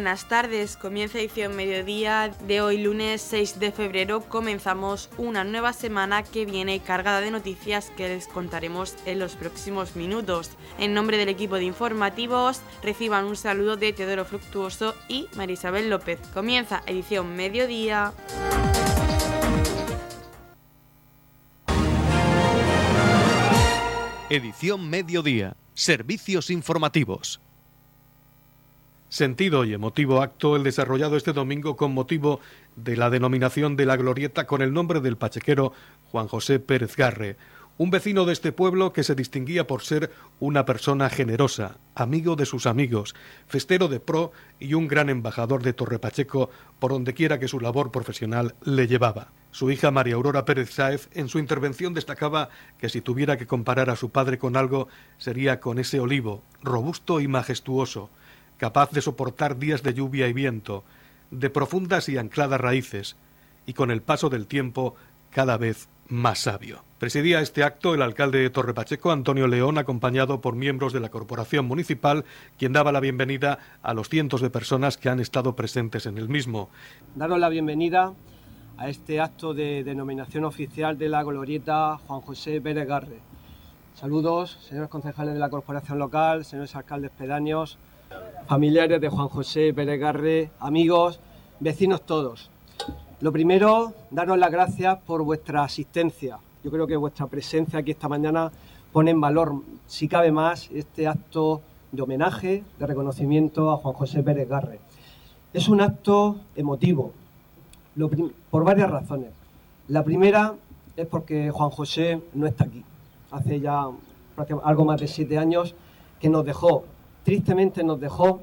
buenas tardes. Comienza edición mediodía de hoy lunes 6 de febrero. Comenzamos una nueva semana que viene cargada de noticias que les contaremos en los próximos minutos. En nombre del equipo de informativos, reciban un saludo de Teodoro Fructuoso y Marisabel López. Comienza edición mediodía. Edición mediodía. Servicios informativos. Sentido y emotivo acto el desarrollado este domingo con motivo de la denominación de la glorieta con el nombre del pachequero Juan José Pérez Garre, un vecino de este pueblo que se distinguía por ser una persona generosa, amigo de sus amigos, festero de pro y un gran embajador de Torre Pacheco por donde quiera que su labor profesional le llevaba. Su hija María Aurora Pérez Sáez en su intervención destacaba que si tuviera que comparar a su padre con algo sería con ese olivo, robusto y majestuoso, capaz de soportar días de lluvia y viento, de profundas y ancladas raíces, y con el paso del tiempo cada vez más sabio. Presidía este acto el alcalde de Torrepacheco, Antonio León, acompañado por miembros de la corporación municipal, quien daba la bienvenida a los cientos de personas que han estado presentes en el mismo. Daros la bienvenida a este acto de denominación oficial de la glorieta Juan José Pérez Garre. Saludos, señores concejales de la corporación local, señores alcaldes pedáneos, familiares de Juan José Pérez Garre, amigos, vecinos todos. Lo primero, daros las gracias por vuestra asistencia. Yo creo que vuestra presencia aquí esta mañana pone en valor, si cabe más, este acto de homenaje, de reconocimiento a Juan José Pérez Garre. Es un acto emotivo, por varias razones. La primera es porque Juan José no está aquí. Hace ya algo más de siete años que nos dejó tristemente nos dejó,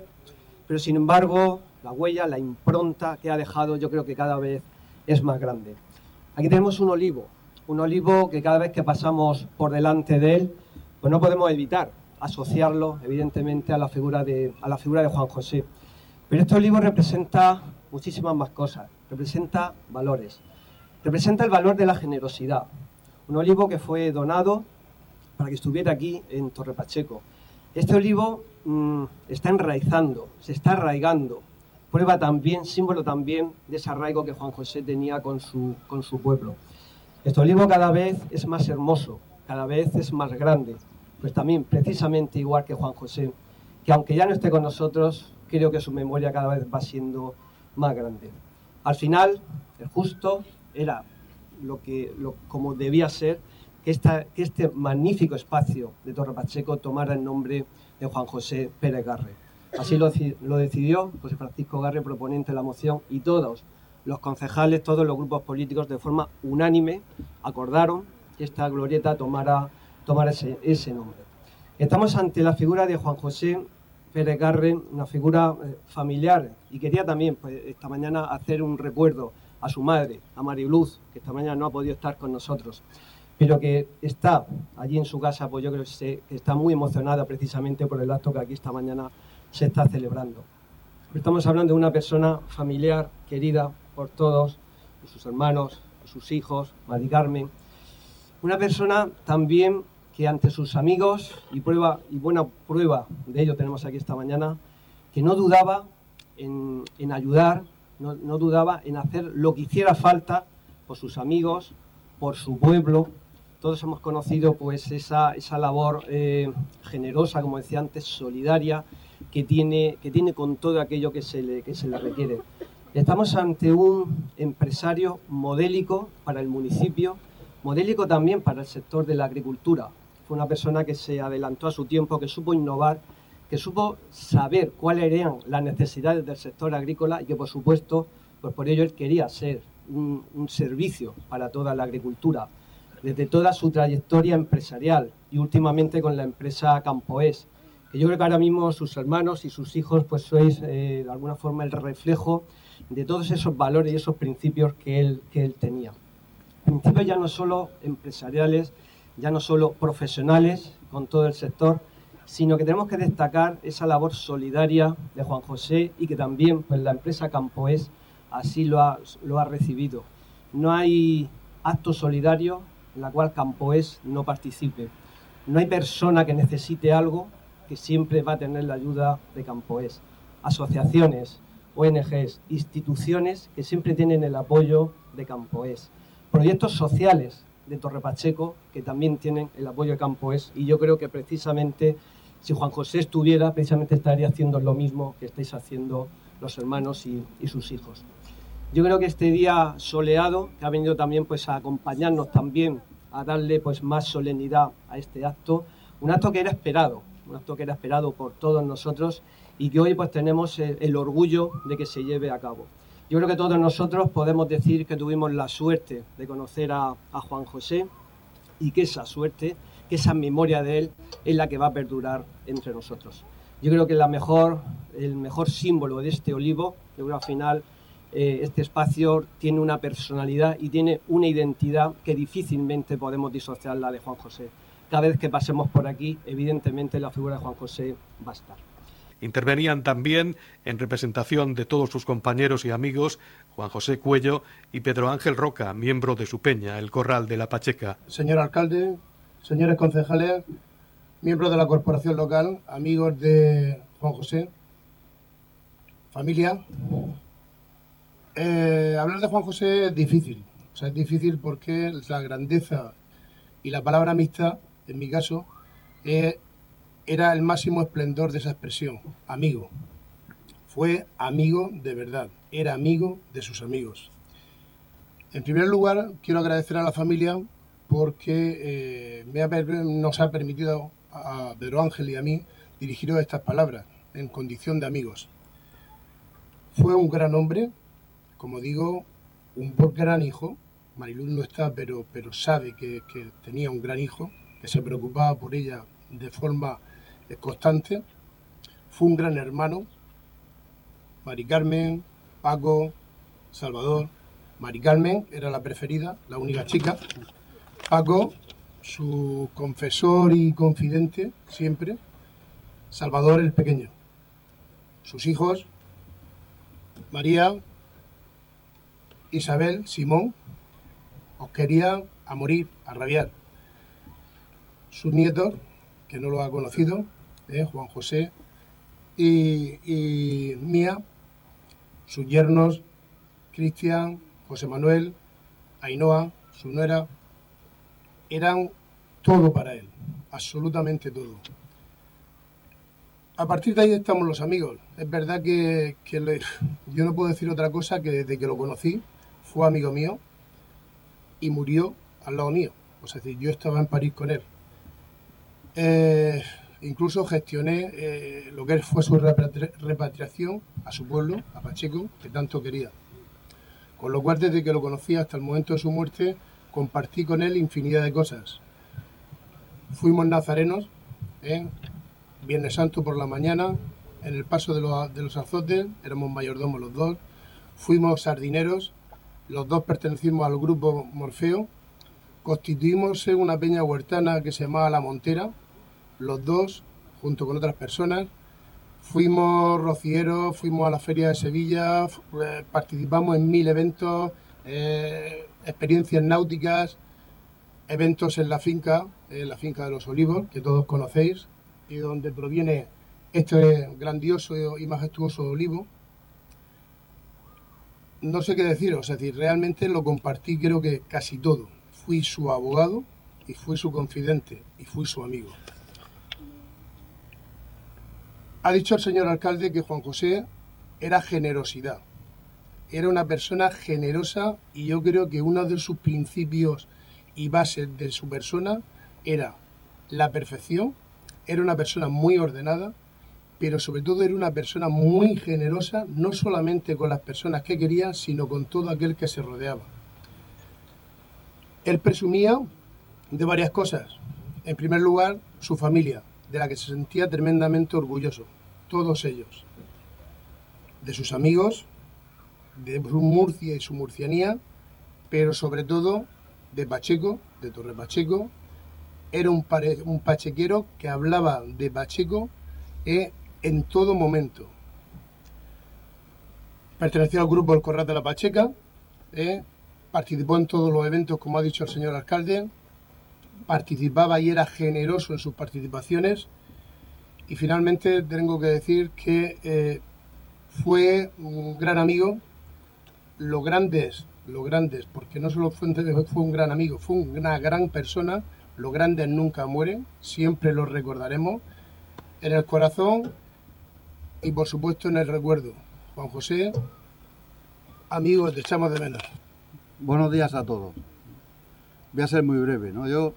pero sin embargo la huella, la impronta que ha dejado yo creo que cada vez es más grande. Aquí tenemos un olivo, un olivo que cada vez que pasamos por delante de él, pues no podemos evitar asociarlo evidentemente a la figura de, a la figura de Juan José. Pero este olivo representa muchísimas más cosas, representa valores, representa el valor de la generosidad. Un olivo que fue donado para que estuviera aquí en Torre Pacheco. Este olivo Mm, está enraizando, se está arraigando. Prueba también, símbolo también de ese arraigo que Juan José tenía con su, con su pueblo. Este olivo cada vez es más hermoso, cada vez es más grande, pues también precisamente igual que Juan José, que aunque ya no esté con nosotros, creo que su memoria cada vez va siendo más grande. Al final, el justo era lo que, lo, como debía ser, que, esta, este magnífico espacio de Torre Pacheco tomara el nombre de Juan José Pérez Garre. Así lo, decidió José Francisco Garre, proponente de la moción, y todos los concejales, todos los grupos políticos, de forma unánime, acordaron que esta glorieta tomara, ese, nombre. Estamos ante la figura de Juan José Pérez Garre, una figura eh, familiar, y quería también pues, esta mañana hacer un recuerdo a su madre, a Mariluz, que esta mañana no ha podido estar con nosotros pero que está allí en su casa, pues yo creo que, está muy emocionada precisamente por el acto que aquí esta mañana se está celebrando. Estamos hablando de una persona familiar, querida por todos, por sus hermanos, por sus hijos, Mari Carmen. Una persona también que ante sus amigos, y, prueba, y buena prueba de ello tenemos aquí esta mañana, que no dudaba en, ayudar, no, no dudaba en hacer lo que hiciera falta por sus amigos, por su pueblo, todos hemos conocido pues esa, esa labor eh, generosa, como decía antes, solidaria, que tiene, que tiene con todo aquello que se, le, que se le requiere. Estamos ante un empresario modélico para el municipio, modélico también para el sector de la agricultura. Fue una persona que se adelantó a su tiempo, que supo innovar, que supo saber cuáles eran las necesidades del sector agrícola y que, por supuesto, pues por ello él quería ser un, un servicio para toda la agricultura desde toda su trayectoria empresarial y últimamente con la empresa Campoes, que yo creo que ahora mismo sus hermanos y sus hijos pues sois eh, de alguna forma el reflejo de todos esos valores y esos principios que él, que él tenía. Principios ya no solo empresariales, ya no solo profesionales con todo el sector, sino que tenemos que destacar esa labor solidaria de Juan José y que también pues, la empresa Campoes así lo ha, lo ha recibido. No hay acto solidario la cual Campoes no participe. No hay persona que necesite algo que siempre va a tener la ayuda de Campoes. Asociaciones, ONGs, instituciones que siempre tienen el apoyo de Campoes, proyectos sociales de Torre Pacheco que también tienen el apoyo de Campoes y yo creo que precisamente si Juan José estuviera, precisamente estaría haciendo lo mismo que estáis haciendo los hermanos y, sus hijos. Yo creo que este día soleado, que ha venido también pues, a acompañarnos también, a darle pues, más solemnidad a este acto, un acto que era esperado, un acto que era esperado por todos nosotros y que hoy pues, tenemos el, orgullo de que se lleve a cabo. Yo creo que todos nosotros podemos decir que tuvimos la suerte de conocer a, a Juan José y que esa suerte que esa memoria de él es la que va a perdurar entre nosotros. Yo creo que la mejor, el mejor símbolo de este olivo, yo creo al final eh, este espacio tiene una personalidad y tiene una identidad que difícilmente podemos disociarla de Juan José. Cada vez que pasemos por aquí, evidentemente la figura de Juan José va a estar. Intervenían también, en representación de todos sus compañeros y amigos, Juan José Cuello y Pedro Ángel Roca, miembro de su peña, el Corral de la Pacheca. Señor alcalde, señores concejales, miembros de la corporación local, amigos de Juan José, familia. Eh, hablar de Juan José es difícil, o sea, es difícil porque la grandeza y la palabra amistad, en mi caso, era el máximo esplendor de esa expresión, amigo. Fue amigo de verdad, era amigo de sus amigos. En primer lugar, quiero agradecer a la familia porque eh, nos ha permitido a Pedro Ángel y a mí dirigiros estas palabras en condición de amigos. Fue un gran hombre, como digo, un gran hijo. Mariluz no está, pero, pero sabe que, tenía un gran hijo, que se preocupaba por ella de forma constante. Fue un gran hermano. Mari Carmen, Paco, Salvador. Mari Carmen era la preferida, la única chica. Paco, su confesor y confidente siempre, Salvador el Pequeño. Sus hijos, María, Isabel, Simón, os quería a morir, a rabiar. Sus nietos, que no lo ha conocido, eh, Juan José y, y Mía, sus yernos, Cristian, José Manuel, Ainhoa, su nuera, eran todo para él, absolutamente todo. A partir de ahí estamos los amigos. Es verdad que, yo no puedo decir otra cosa que desde que lo conocí fue amigo mío y murió al lado mío. O sea, yo estaba en París con él. Eh, incluso gestioné eh, lo que fue su repatriación a su pueblo, a Pacheco, que tanto quería. Con lo cual, desde que lo conocí hasta el momento de su muerte, compartí con él infinidad de cosas. Fuimos nazarenos, ¿eh? Viernes Santo por la mañana, en el paso de los, de los azotes, éramos mayordomos los dos. Fuimos sardineros, los dos pertenecimos al grupo Morfeo. Constituimos una peña huertana que se llamaba La Montera, los dos, junto con otras personas. Fuimos rocieros, fuimos a la Feria de Sevilla, eh, participamos en mil eventos, eh, experiencias náuticas, eventos en la finca, en la finca de los olivos, que todos conocéis, y donde proviene este grandioso y majestuoso olivo. No sé qué deciros, es decir, realmente lo compartí creo que casi todo. Fui su abogado y fui su confidente y fui su amigo. Ha dicho el señor alcalde que Juan José era generosidad era una persona generosa y yo creo que uno de sus principios y bases de su persona era la perfección, era una persona muy ordenada, pero sobre todo era una persona muy generosa, no solamente con las personas que quería, sino con todo aquel que se rodeaba. Él presumía de varias cosas. En primer lugar, su familia, de la que se sentía tremendamente orgulloso, todos ellos. De sus amigos, de Murcia y su murcianía, pero sobre todo de Pacheco, de Torre Pacheco. Era un, un pachequero que hablaba de Pacheco eh, en todo momento. Perteneció al grupo El Corral de la Pacheca, eh, participó en todos los eventos, como ha dicho el señor alcalde, participaba y era generoso en sus participaciones. Y finalmente tengo que decir que eh, fue un gran amigo. Lo grandes, lo grandes, porque no solo fue, fue un gran amigo, fue una gran persona. Los grandes nunca mueren, siempre los recordaremos en el corazón y por supuesto en el recuerdo. Juan José, amigos, te echamos de menos. Buenos días a todos. Voy a ser muy breve, ¿no? Yo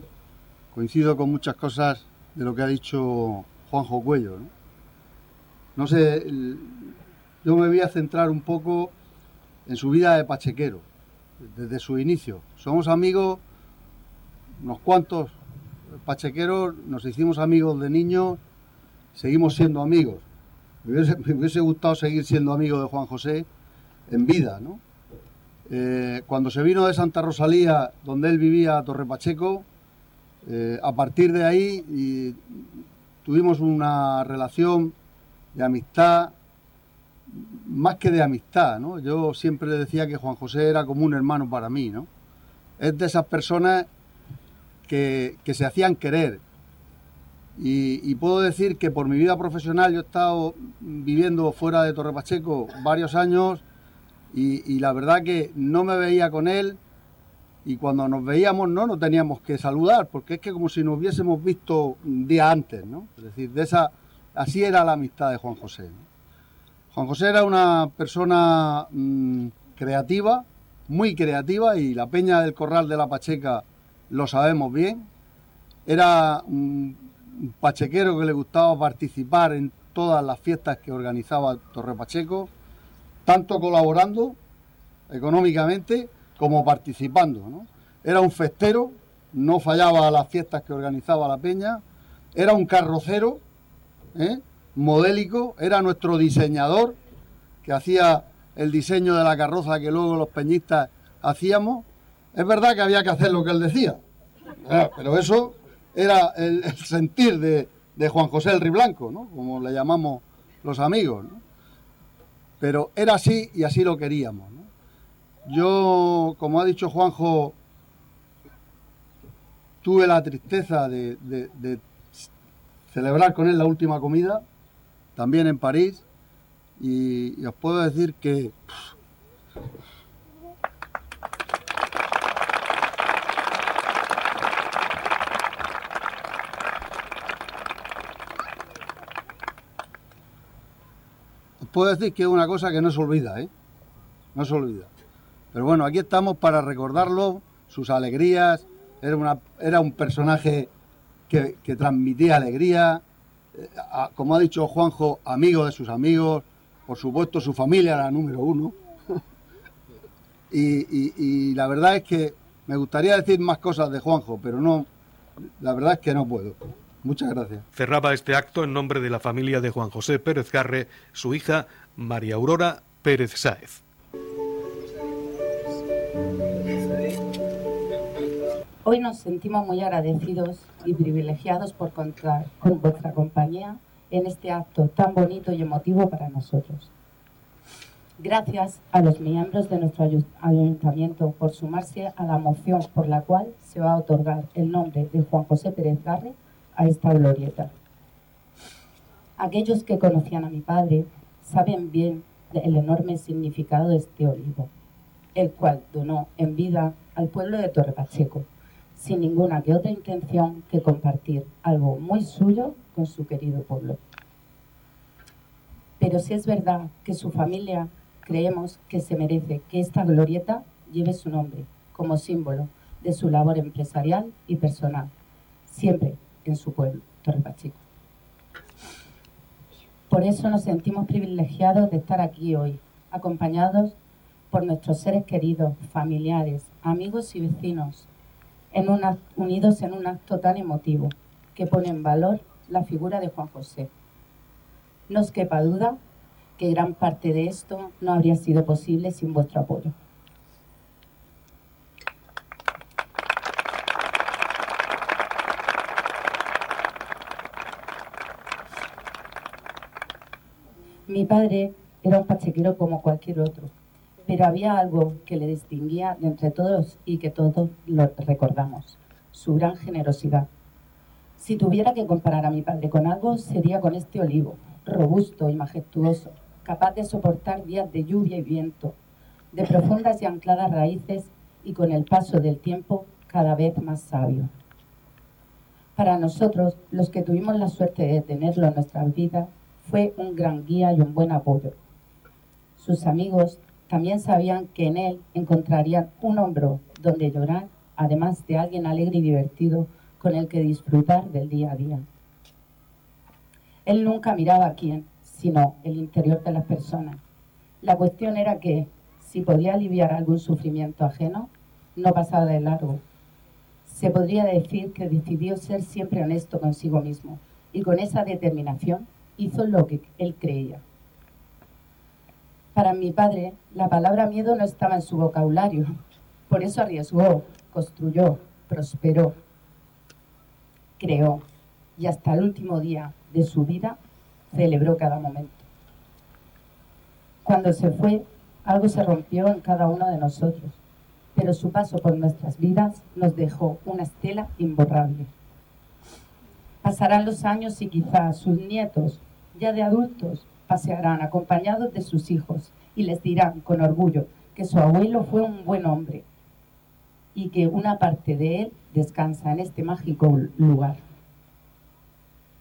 coincido con muchas cosas de lo que ha dicho Juanjo Cuello, ¿no? No sé, yo me voy a centrar un poco en su vida de pachequero, desde su inicio. Somos amigos, unos cuantos pachequeros, nos hicimos amigos de niños, seguimos siendo amigos. Me hubiese, gustado seguir siendo amigo de Juan José en vida, ¿no? Eh, cuando se vino de Santa Rosalía, donde él vivía, a Torre Pacheco, eh, a partir de ahí tuvimos una relación de amistad, más que de amistad, ¿no? Yo siempre decía que Juan José era como un hermano para mí, ¿no? Es de esas personas que, se hacían querer. Y, puedo decir que por mi vida profesional yo he estado viviendo fuera de Torre Pacheco varios años y, la verdad que no me veía con él y cuando nos veíamos no nos teníamos que saludar porque es que como si nos hubiésemos visto un día antes, ¿no? Es decir, de esa, así era la amistad de Juan José. Juan José era una persona mm, creativa, muy creativa y la Peña del Corral de la Pacheca lo sabemos bien. Era pachequero que le gustaba participar en todas las fiestas que organizaba Torre Pacheco tanto colaborando económicamente como participando. Era un festero, no fallaba a las fiestas que organizaba la peña, era un carrocero ¿eh? modélico, era nuestro diseñador que hacía el diseño de la carroza que luego los peñistas hacíamos. Es verdad que había que hacer lo que él decía, ¿eh? pero eso era el, sentir de, Juan José el Riblanco, ¿no? como le llamamos los amigos. Pero era así y así lo queríamos. Yo, como ha dicho Juanjo, tuve la tristeza de, celebrar con él la última comida, también en París, y, os puedo decir que puedo decir que es una cosa que no se olvida, ¿eh? No se olvida. Pero bueno, aquí estamos para recordarlo, sus alegrías. Era, un personaje que, transmitía alegría. Eh, como ha dicho Juanjo, amigo de sus amigos. Por supuesto, su familia era número uno. y la verdad es que me gustaría decir más cosas de Juanjo, pero no, la verdad es que no puedo. Muchas gracias. Cerraba este acto en nombre de la familia de Juan José Pérez Garre, su hija María Aurora Pérez Sáez. Hoy nos sentimos muy agradecidos y privilegiados por contar con vuestra compañía en este acto tan bonito y emotivo para nosotros. Gracias a los miembros de nuestro ayuntamiento por sumarse a la moción por la cual se va a otorgar el nombre de Juan José Pérez Garre a esta glorieta. Aquellos que conocían a mi padre saben bien el enorme significado de este olivo, el cual donó en vida al pueblo de Torre Pacheco, sin ninguna que otra intención que compartir algo muy suyo con su querido pueblo. Pero si es verdad que su familia creemos que se merece que esta glorieta lleve su nombre como símbolo de su labor empresarial y personal, siempre en su pueblo, Torre Pacheco. Por eso nos sentimos privilegiados de estar aquí hoy, acompañados por nuestros seres queridos, familiares, amigos y vecinos, unidos en un acto tan emotivo que pone en valor la figura de Juan José. No os quepa duda que gran parte de esto no habría sido posible sin vuestro apoyo. Mi padre era un pachequero como cualquier otro, pero había algo que le distinguía de entre todos y que todos lo recordamos, su gran generosidad. Si tuviera que comparar a mi padre con algo, sería con este olivo, robusto y majestuoso, capaz de soportar días de lluvia y viento, de profundas y ancladas raíces y con el paso del tiempo cada vez más sabio. Para nosotros, los que tuvimos la suerte de tenerlo en nuestras vidas, fue un gran guía y un buen apoyo. Sus amigos también sabían que en él encontrarían un hombro donde llorar, además de alguien alegre y divertido con el que disfrutar del día a día. Él nunca miraba a quién, sino el interior de las personas. La cuestión era que, si podía aliviar algún sufrimiento ajeno, no pasaba de largo. Se podría decir que decidió ser siempre honesto consigo mismo y con esa determinación hizo lo que él creía. Para mi padre, la palabra miedo no estaba en su vocabulario. Por eso arriesgó, construyó, prosperó, creó y hasta el último día de su vida celebró cada momento. Cuando se fue, algo se rompió en cada uno de nosotros, pero su paso por nuestras vidas nos dejó una estela imborrable. Pasarán los años y quizás sus nietos, ya de adultos, pasearán acompañados de sus hijos y les dirán con orgullo que su abuelo fue un buen hombre y que una parte de él descansa en este mágico lugar.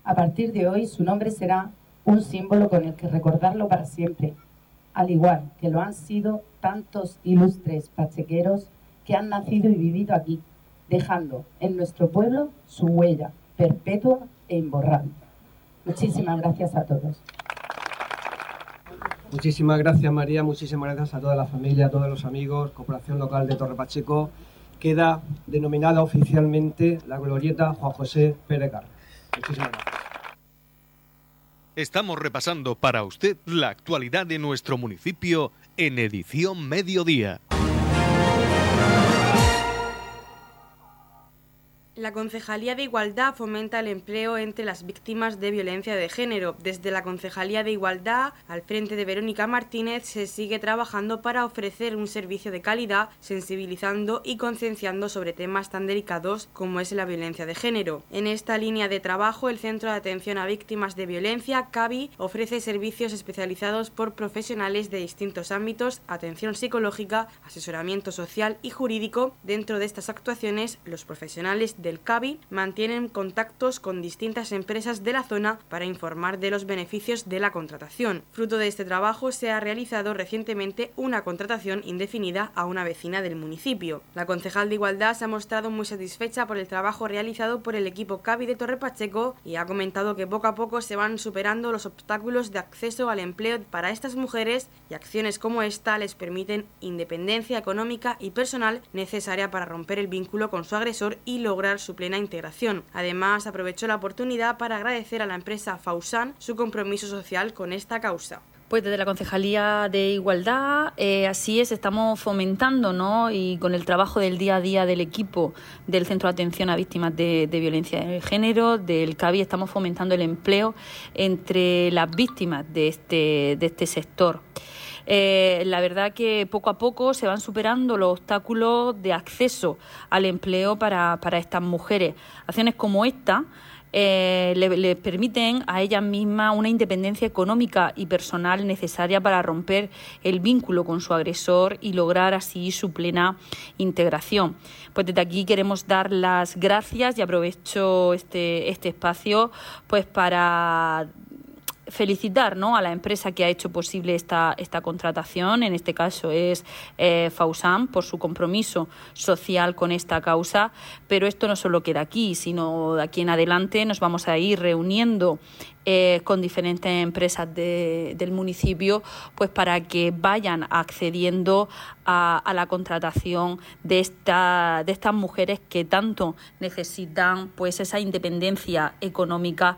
A partir de hoy su nombre será un símbolo con el que recordarlo para siempre, al igual que lo han sido tantos ilustres pachequeros que han nacido y vivido aquí, dejando en nuestro pueblo su huella perpetua e imborrable. Muchísimas gracias a todos. Muchísimas gracias María, muchísimas gracias a toda la familia, a todos los amigos, Corporación Local de Torre Pacheco. Queda denominada oficialmente la glorieta Juan José Pérez Muchísimas gracias. Estamos repasando para usted la actualidad de nuestro municipio en edición mediodía. La Concejalía de Igualdad fomenta el empleo entre las víctimas de violencia de género. Desde la Concejalía de Igualdad, al frente de Verónica Martínez, se sigue trabajando para ofrecer un servicio de calidad, sensibilizando y concienciando sobre temas tan delicados como es la violencia de género. En esta línea de trabajo, el Centro de Atención a Víctimas de Violencia, CAVI, ofrece servicios especializados por profesionales de distintos ámbitos, atención psicológica, asesoramiento social y jurídico. Dentro de estas actuaciones, los profesionales de el CABI mantienen contactos con distintas empresas de la zona para informar de los beneficios de la contratación. Fruto de este trabajo se ha realizado recientemente una contratación indefinida a una vecina del municipio. La concejal de Igualdad se ha mostrado muy satisfecha por el trabajo realizado por el equipo CABI de Torre Pacheco y ha comentado que poco a poco se van superando los obstáculos de acceso al empleo para estas mujeres y acciones como esta les permiten independencia económica y personal necesaria para romper el vínculo con su agresor y lograr su plena integración. Además, aprovechó la oportunidad para agradecer a la empresa Fausan su compromiso social con esta causa. Pues desde la Concejalía de Igualdad, eh, así es, estamos fomentando, ¿no? Y con el trabajo del día a día del equipo del Centro de Atención a Víctimas de, Violencia de Género, del CABI, estamos fomentando el empleo entre las víctimas de este, de este sector. Eh, la verdad que poco a poco se van superando los obstáculos de acceso al empleo para, estas mujeres. Acciones como esta eh, les permiten a ellas mismas una independencia económica y personal necesaria para romper el vínculo con su agresor y lograr así su plena integración. Pues desde aquí queremos dar las gracias y aprovecho este, este espacio pues para felicitar ¿no? a la empresa que ha hecho posible esta, esta contratación, en este caso es eh, Fausan, por su compromiso social con esta causa, pero esto no solo queda aquí, sino de aquí en adelante nos vamos a ir reuniendo eh, con diferentes empresas del municipio, pues para que vayan accediendo a, la contratación de, esta, de estas mujeres que tanto necesitan pues esa independencia económica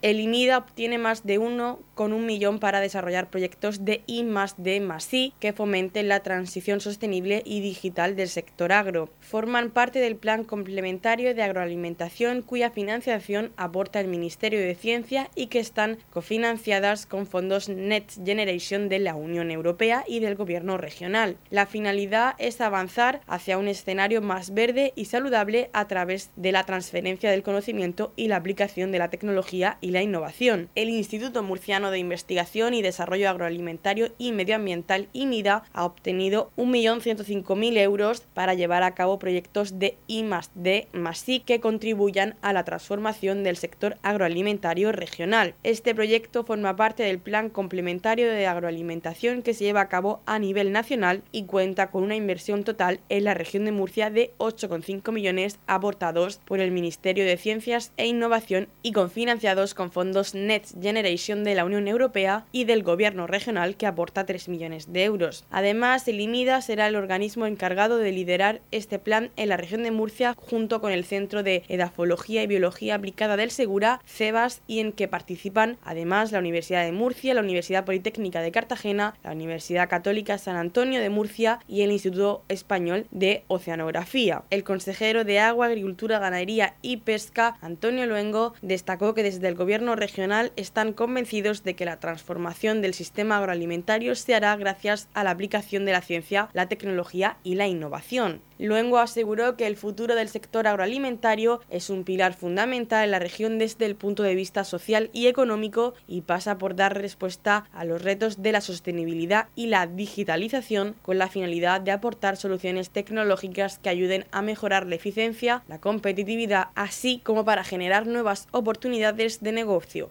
El IMIDA obtiene más de uno con un millón para desarrollar proyectos de I más D I que fomenten la transición sostenible y digital del sector agro. Forman parte del Plan Complementario de Agroalimentación cuya financiación aporta el Ministerio de Ciencia y que están cofinanciadas con fondos Next Generation de la Unión Europea y del Gobierno regional. La finalidad es avanzar hacia un escenario más verde y saludable a través de la transferencia del conocimiento y la aplicación de la tecnología la innovación. El Instituto Murciano de Investigación y Desarrollo Agroalimentario y Medioambiental, INIDA, ha obtenido 1.105.000 euros para llevar a cabo proyectos de I D I que contribuyan a la transformación del sector agroalimentario regional. Este proyecto forma parte del Plan Complementario de Agroalimentación que se lleva a cabo a nivel nacional y cuenta con una inversión total en la región de Murcia de 8,5 millones aportados por el Ministerio de Ciencias e Innovación y confinanciados con fondos Next Generation de la Unión Europea y del Gobierno regional que aporta 3 millones de euros. Además, el IMIDA será el organismo encargado de liderar este plan en la región de Murcia junto con el Centro de Edafología y Biología Aplicada del Segura, CEBAS, y en que participan además la Universidad de Murcia, la Universidad Politécnica de Cartagena, la Universidad Católica San Antonio de Murcia y el Instituto Español de Oceanografía. El consejero de Agua, Agricultura, Ganadería y Pesca, Antonio Luengo, destacó que desde el Gobierno regional están convencidos de que la transformación del sistema agroalimentario se hará gracias a la aplicación de la ciencia, la tecnología y la innovación. Luengo aseguró que el futuro del sector agroalimentario es un pilar fundamental en la región desde el punto de vista social y económico y pasa por dar respuesta a los retos de la sostenibilidad y la digitalización con la finalidad de aportar soluciones tecnológicas que ayuden a mejorar la eficiencia, la competitividad, así como para generar nuevas oportunidades de negocio.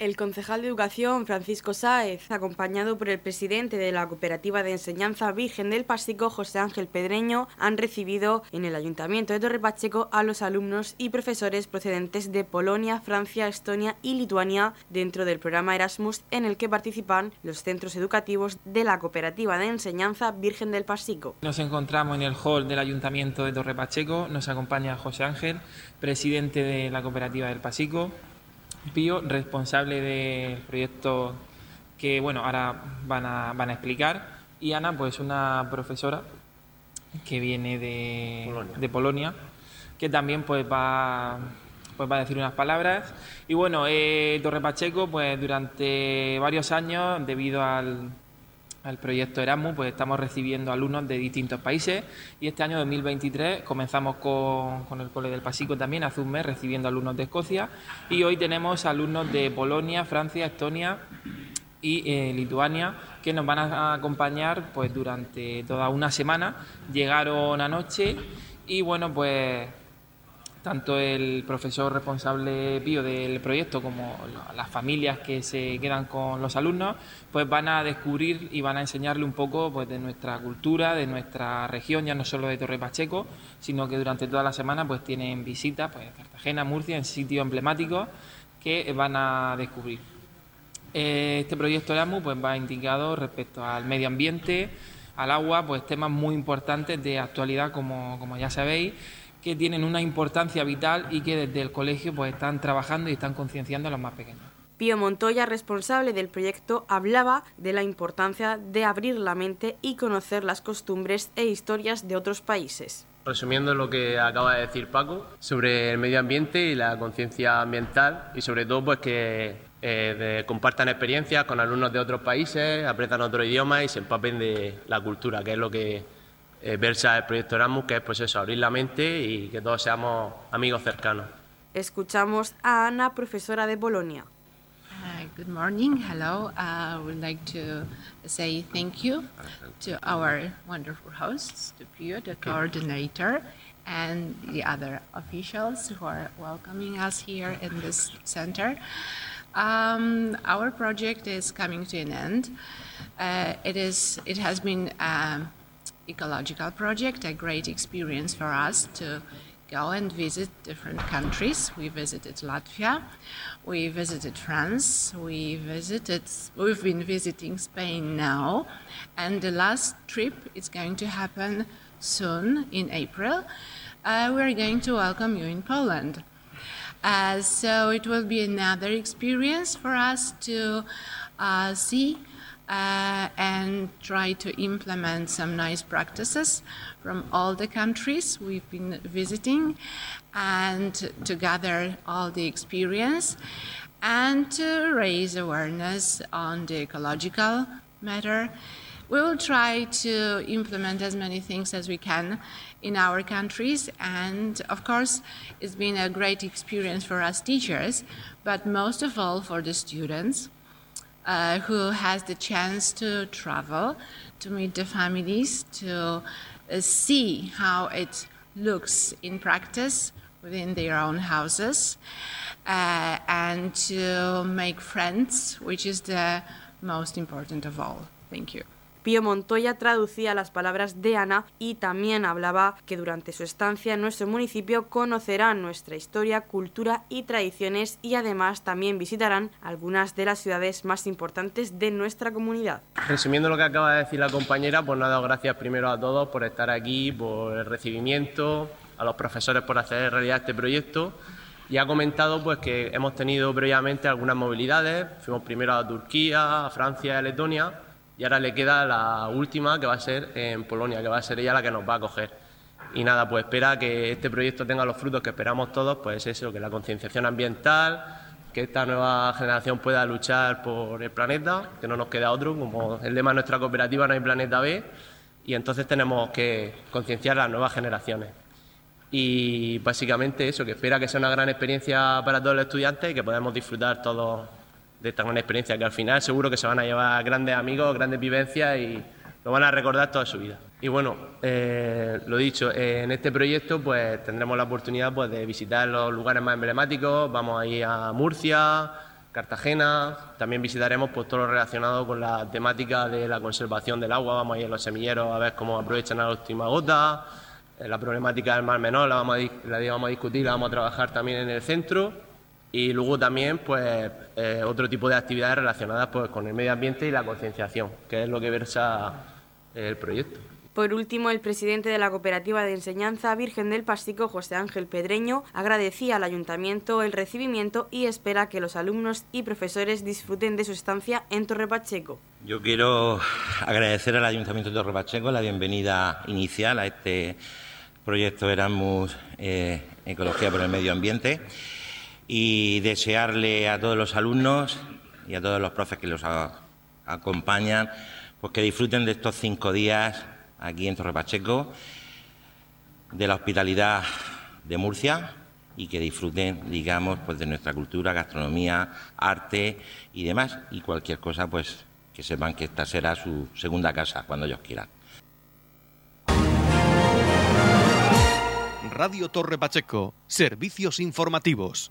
El concejal de Educación, Francisco Sáez, acompañado por el presidente de la Cooperativa de Enseñanza Virgen del Pasico, José Ángel Pedreño, han recibido en el Ayuntamiento de Torre Pacheco a los alumnos y profesores procedentes de Polonia, Francia, Estonia y Lituania dentro del programa Erasmus en el que participan los centros educativos de la Cooperativa de Enseñanza Virgen del Pasico. Nos encontramos en el hall del Ayuntamiento de Torre Pacheco, nos acompaña José Ángel, presidente de la Cooperativa del Pasico Pío, responsable del proyecto que bueno, ahora van a, van a explicar, y Ana, pues una profesora que viene de Polonia, de Polonia que también pues va, pues va a decir unas palabras. Y bueno, eh, Torre Pacheco, pues durante varios años, debido al, al proyecto Erasmus, pues estamos recibiendo alumnos de distintos países y este año 2023 comenzamos con, el Cole del Pasico también, hace un mes, recibiendo alumnos de Escocia y hoy tenemos alumnos de Polonia, Francia, Estonia y eh, Lituania que nos van a acompañar pues durante toda una semana. Llegaron anoche y bueno, pues tanto el profesor responsable Pío del proyecto como las familias que se quedan con los alumnos, pues van a descubrir y van a enseñarle un poco pues, de nuestra cultura, de nuestra región, ya no solo de Torre Pacheco, sino que durante toda la semana pues tienen visitas, pues Cartagena, Murcia, en sitios emblemáticos que van a descubrir. Eh, este proyecto Erasmus pues va indicado respecto al medio ambiente, al agua, pues temas muy importantes de actualidad como, como ya sabéis que tienen una importancia vital y que desde el colegio pues están trabajando y están concienciando a los más pequeños. Pío Montoya, responsable del proyecto, hablaba de la importancia de abrir la mente y conocer las costumbres e historias de otros países. Resumiendo lo que acaba de decir Paco sobre el medio ambiente y la conciencia ambiental y sobre todo pues que eh, compartan experiencias con alumnos de otros países, aprendan otro idioma y se empapen de la cultura, que es lo que versa el proyecto Erasmus, que es pues eso, abrir la mente y que todos seamos amigos cercanos. Escuchamos a Ana, profesora de Bolonia. Uh, good morning, hello. I would like to say thank you to our wonderful hosts, to Pio, the coordinator, and the other officials who are welcoming us here in this center. Um, our project is coming to an end. Uh, it is. It has been. Um, ecological project, a great experience for us to go and visit different countries. We visited Latvia, we visited France, we visited we've been visiting Spain now, and the last trip is going to happen soon in April. Uh, we're going to welcome you in Poland. Uh, so it will be another experience for us to uh, see uh, and try to implement some nice practices from all the countries we've been visiting and to gather all the experience and to raise awareness on the ecological matter. We will try to implement as many things as we can in our countries, and of course, it's been a great experience for us teachers, but most of all for the students uh, who has the chance to travel, to meet the families, to uh, see how it looks in practice within their own houses, uh, and to make friends, which is the most important of all. Thank you. Pío Montoya traducía las palabras de Ana y también hablaba que durante su estancia en nuestro municipio conocerán nuestra historia, cultura y tradiciones y además también visitarán algunas de las ciudades más importantes de nuestra comunidad. Resumiendo lo que acaba de decir la compañera, pues nada, gracias primero a todos por estar aquí, por el recibimiento, a los profesores por hacer realidad este proyecto y ha comentado pues que hemos tenido previamente algunas movilidades, fuimos primero a Turquía, a Francia y a Letonia y ahora le queda la última que va a ser en Polonia, que va a ser ella la que nos va a coger. Y nada, pues espera que este proyecto tenga los frutos que esperamos todos, pues eso, que la concienciación ambiental, que esta nueva generación pueda luchar por el planeta, que no nos queda otro, como el lema de nuestra cooperativa, no hay planeta B, y entonces tenemos que concienciar a las nuevas generaciones. Y básicamente eso, que espera que sea una gran experiencia para todos los estudiantes y que podamos disfrutar todos de esta gran experiencia, que al final seguro que se van a llevar grandes amigos, grandes vivencias y lo van a recordar toda su vida. Y bueno, eh, lo dicho, en este proyecto pues tendremos la oportunidad pues, de visitar los lugares más emblemáticos, vamos a ir a Murcia, Cartagena, también visitaremos pues, todo lo relacionado con la temática de la conservación del agua, vamos a ir a los semilleros a ver cómo aprovechan a la última gota, eh, la problemática del mar menor la vamos, a, la vamos a discutir, la vamos a trabajar también en el centro y luego también pues eh, otro tipo de actividades relacionadas pues, con el medio ambiente y la concienciación, que es lo que versa el proyecto. Por último, el presidente de la Cooperativa de Enseñanza Virgen del Pasico, José Ángel Pedreño, agradecía al ayuntamiento el recibimiento y espera que los alumnos y profesores disfruten de su estancia en Torre Pacheco. Yo quiero agradecer al ayuntamiento de Torre Pacheco la bienvenida inicial a este proyecto Erasmus eh, Ecología por el Medio Ambiente y desearle a todos los alumnos y a todos los profes que los acompañan, pues que disfruten de estos cinco días aquí en Torre Pacheco, de la hospitalidad de Murcia y que disfruten, digamos, pues de nuestra cultura, gastronomía, arte y demás, y cualquier cosa, pues que sepan que esta será su segunda casa cuando ellos quieran. Radio Torre Pacheco, servicios informativos.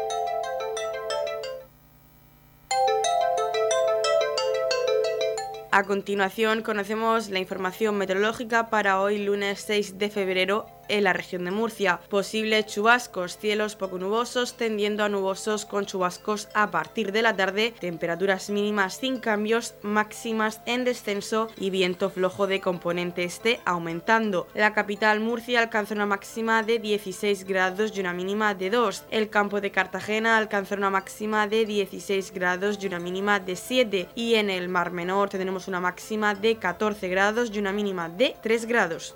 A continuación conocemos la información meteorológica para hoy lunes 6 de febrero en la región de Murcia. Posibles chubascos, cielos poco nubosos tendiendo a nubosos con chubascos a partir de la tarde, temperaturas mínimas sin cambios, máximas en descenso y viento flojo de componente este aumentando. La capital Murcia alcanza una máxima de 16 grados y una mínima de 2. El campo de Cartagena alcanza una máxima de 16 grados y una mínima de 7. Y en el Mar Menor tendremos una máxima de 14 grados y una mínima de 3 grados.